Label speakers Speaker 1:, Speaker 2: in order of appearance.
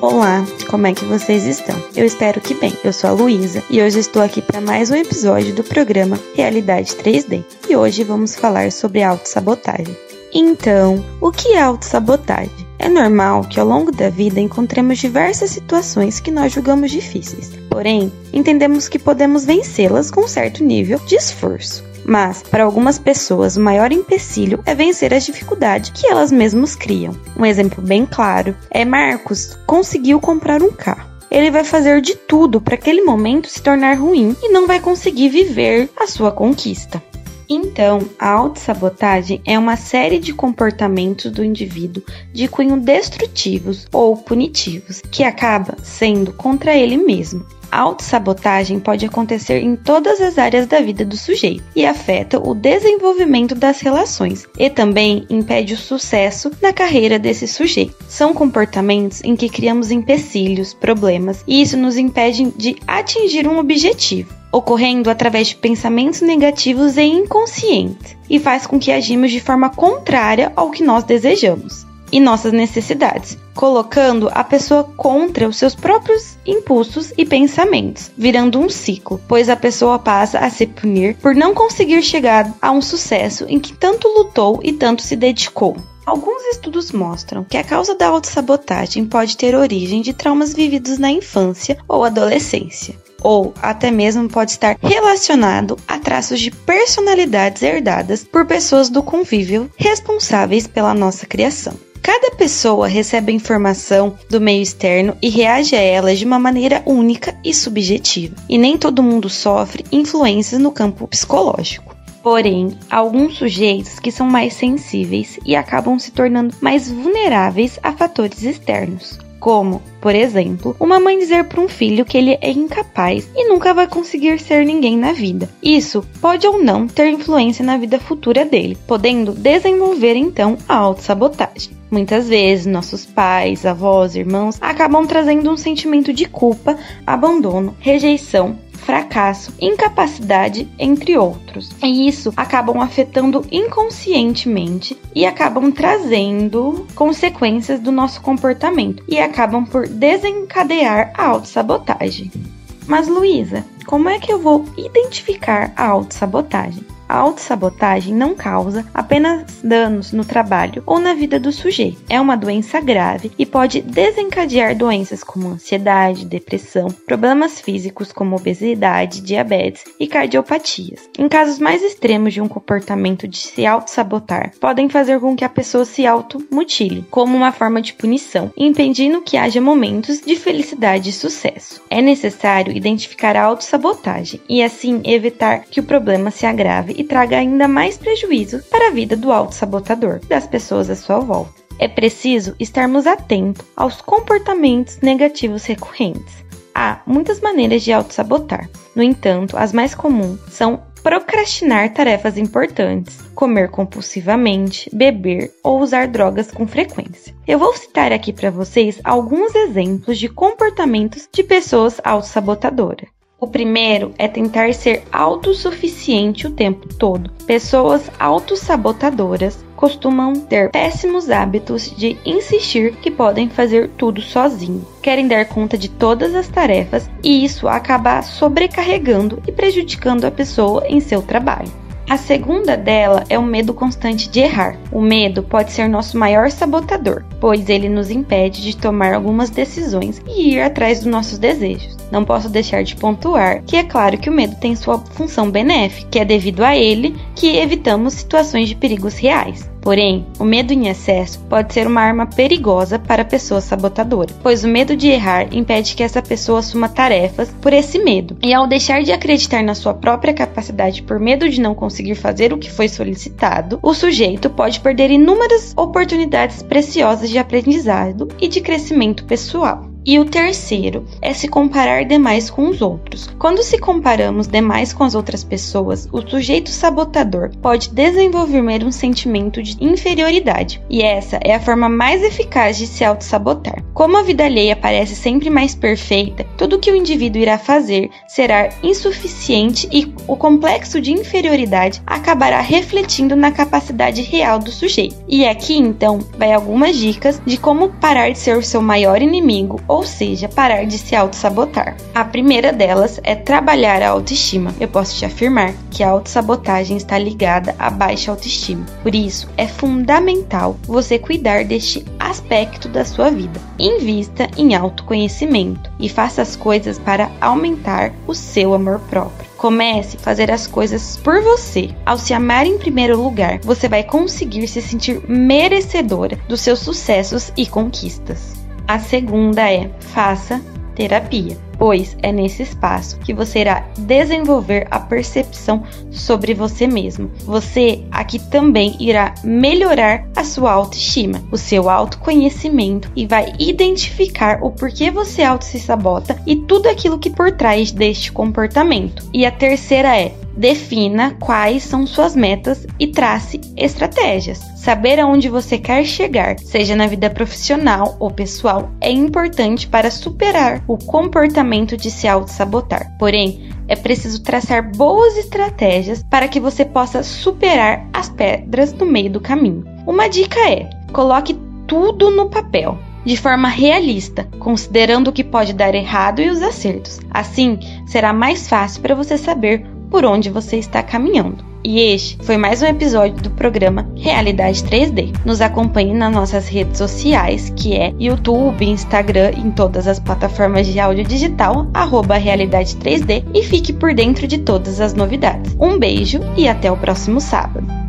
Speaker 1: Olá, como é que vocês estão? Eu espero que bem. Eu sou a Luísa e hoje estou aqui para mais um episódio do programa Realidade 3D. E hoje vamos falar sobre autossabotagem. Então, o que é autossabotagem? É normal que ao longo da vida encontremos diversas situações que nós julgamos difíceis. Porém, entendemos que podemos vencê-las com certo nível de esforço. Mas, para algumas pessoas, o maior empecilho é vencer as dificuldades que elas mesmas criam. Um exemplo bem claro é Marcos conseguiu comprar um carro. Ele vai fazer de tudo para aquele momento se tornar ruim e não vai conseguir viver a sua conquista. Então, a autossabotagem é uma série de comportamentos do indivíduo de cunho destrutivos ou punitivos que acaba sendo contra ele mesmo a autossabotagem pode acontecer em todas as áreas da vida do sujeito e afeta o desenvolvimento das relações e também impede o sucesso na carreira desse sujeito. São comportamentos em que criamos empecilhos, problemas e isso nos impede de atingir um objetivo ocorrendo através de pensamentos negativos e inconscientes, e faz com que agimos de forma contrária ao que nós desejamos e nossas necessidades, colocando a pessoa contra os seus próprios impulsos e pensamentos, virando um ciclo, pois a pessoa passa a se punir por não conseguir chegar a um sucesso em que tanto lutou e tanto se dedicou. Alguns estudos mostram que a causa da autossabotagem pode ter origem de traumas vividos na infância ou adolescência, ou até mesmo pode estar relacionado a traços de personalidades herdadas por pessoas do convívio responsáveis pela nossa criação. Cada pessoa recebe a informação do meio externo e reage a ela de uma maneira única e subjetiva, e nem todo mundo sofre influências no campo psicológico. Porém, alguns sujeitos que são mais sensíveis e acabam se tornando mais vulneráveis a fatores externos, como, por exemplo, uma mãe dizer para um filho que ele é incapaz e nunca vai conseguir ser ninguém na vida. Isso pode ou não ter influência na vida futura dele, podendo desenvolver então a autossabotagem. Muitas vezes, nossos pais, avós, irmãos acabam trazendo um sentimento de culpa, abandono, rejeição, fracasso, incapacidade, entre outros. E isso acabam afetando inconscientemente e acabam trazendo consequências do nosso comportamento e acabam por desencadear a autossabotagem. Mas Luísa, como é que eu vou identificar a autossabotagem? A autossabotagem não causa apenas danos no trabalho ou na vida do sujeito. É uma doença grave e pode desencadear doenças como ansiedade, depressão, problemas físicos como obesidade, diabetes e cardiopatias. Em casos mais extremos de um comportamento de se auto-sabotar, podem fazer com que a pessoa se automutile, como uma forma de punição, impedindo que haja momentos de felicidade e sucesso. É necessário identificar a autossabotagem e assim evitar que o problema se agrave e traga ainda mais prejuízo para a vida do auto-sabotador das pessoas à sua volta. É preciso estarmos atentos aos comportamentos negativos recorrentes. Há muitas maneiras de auto-sabotar. No entanto, as mais comuns são procrastinar tarefas importantes, comer compulsivamente, beber ou usar drogas com frequência. Eu vou citar aqui para vocês alguns exemplos de comportamentos de pessoas autossabotadoras. O primeiro é tentar ser autossuficiente o tempo todo. Pessoas autossabotadoras costumam ter péssimos hábitos de insistir que podem fazer tudo sozinho. Querem dar conta de todas as tarefas e isso acaba sobrecarregando e prejudicando a pessoa em seu trabalho. A segunda dela é o medo constante de errar. O medo pode ser nosso maior sabotador, pois ele nos impede de tomar algumas decisões e ir atrás dos nossos desejos. Não posso deixar de pontuar que é claro que o medo tem sua função benéfica, que é devido a ele que evitamos situações de perigos reais. Porém, o medo em excesso pode ser uma arma perigosa para a pessoa sabotadora, pois o medo de errar impede que essa pessoa assuma tarefas por esse medo. E ao deixar de acreditar na sua própria capacidade por medo de não conseguir fazer o que foi solicitado, o sujeito pode perder inúmeras oportunidades preciosas de aprendizado e de crescimento pessoal. E o terceiro é se comparar demais com os outros. Quando se comparamos demais com as outras pessoas, o sujeito sabotador pode desenvolver um sentimento de inferioridade, e essa é a forma mais eficaz de se auto-sabotar. Como a vida alheia parece sempre mais perfeita, tudo que o indivíduo irá fazer será insuficiente e o complexo de inferioridade acabará refletindo na capacidade real do sujeito. E aqui então vai algumas dicas de como parar de ser o seu maior inimigo ou seja, parar de se auto-sabotar. A primeira delas é trabalhar a autoestima. Eu posso te afirmar que a autossabotagem está ligada à baixa autoestima. Por isso, é fundamental você cuidar deste aspecto da sua vida. Invista em autoconhecimento e faça as coisas para aumentar o seu amor próprio. Comece a fazer as coisas por você. Ao se amar em primeiro lugar, você vai conseguir se sentir merecedora dos seus sucessos e conquistas. A segunda é: faça terapia, pois é nesse espaço que você irá desenvolver a percepção sobre você mesmo. Você aqui também irá melhorar a sua autoestima, o seu autoconhecimento e vai identificar o porquê você auto se sabota e tudo aquilo que por trás deste comportamento. E a terceira é Defina quais são suas metas e trace estratégias. Saber aonde você quer chegar, seja na vida profissional ou pessoal, é importante para superar o comportamento de se auto-sabotar. Porém, é preciso traçar boas estratégias para que você possa superar as pedras no meio do caminho. Uma dica é: coloque tudo no papel de forma realista, considerando o que pode dar errado e os acertos. Assim, será mais fácil para você saber por onde você está caminhando. E este foi mais um episódio do programa Realidade 3D. Nos acompanhe nas nossas redes sociais, que é YouTube, Instagram, em todas as plataformas de áudio digital, arroba Realidade 3D, e fique por dentro de todas as novidades. Um beijo e até o próximo sábado.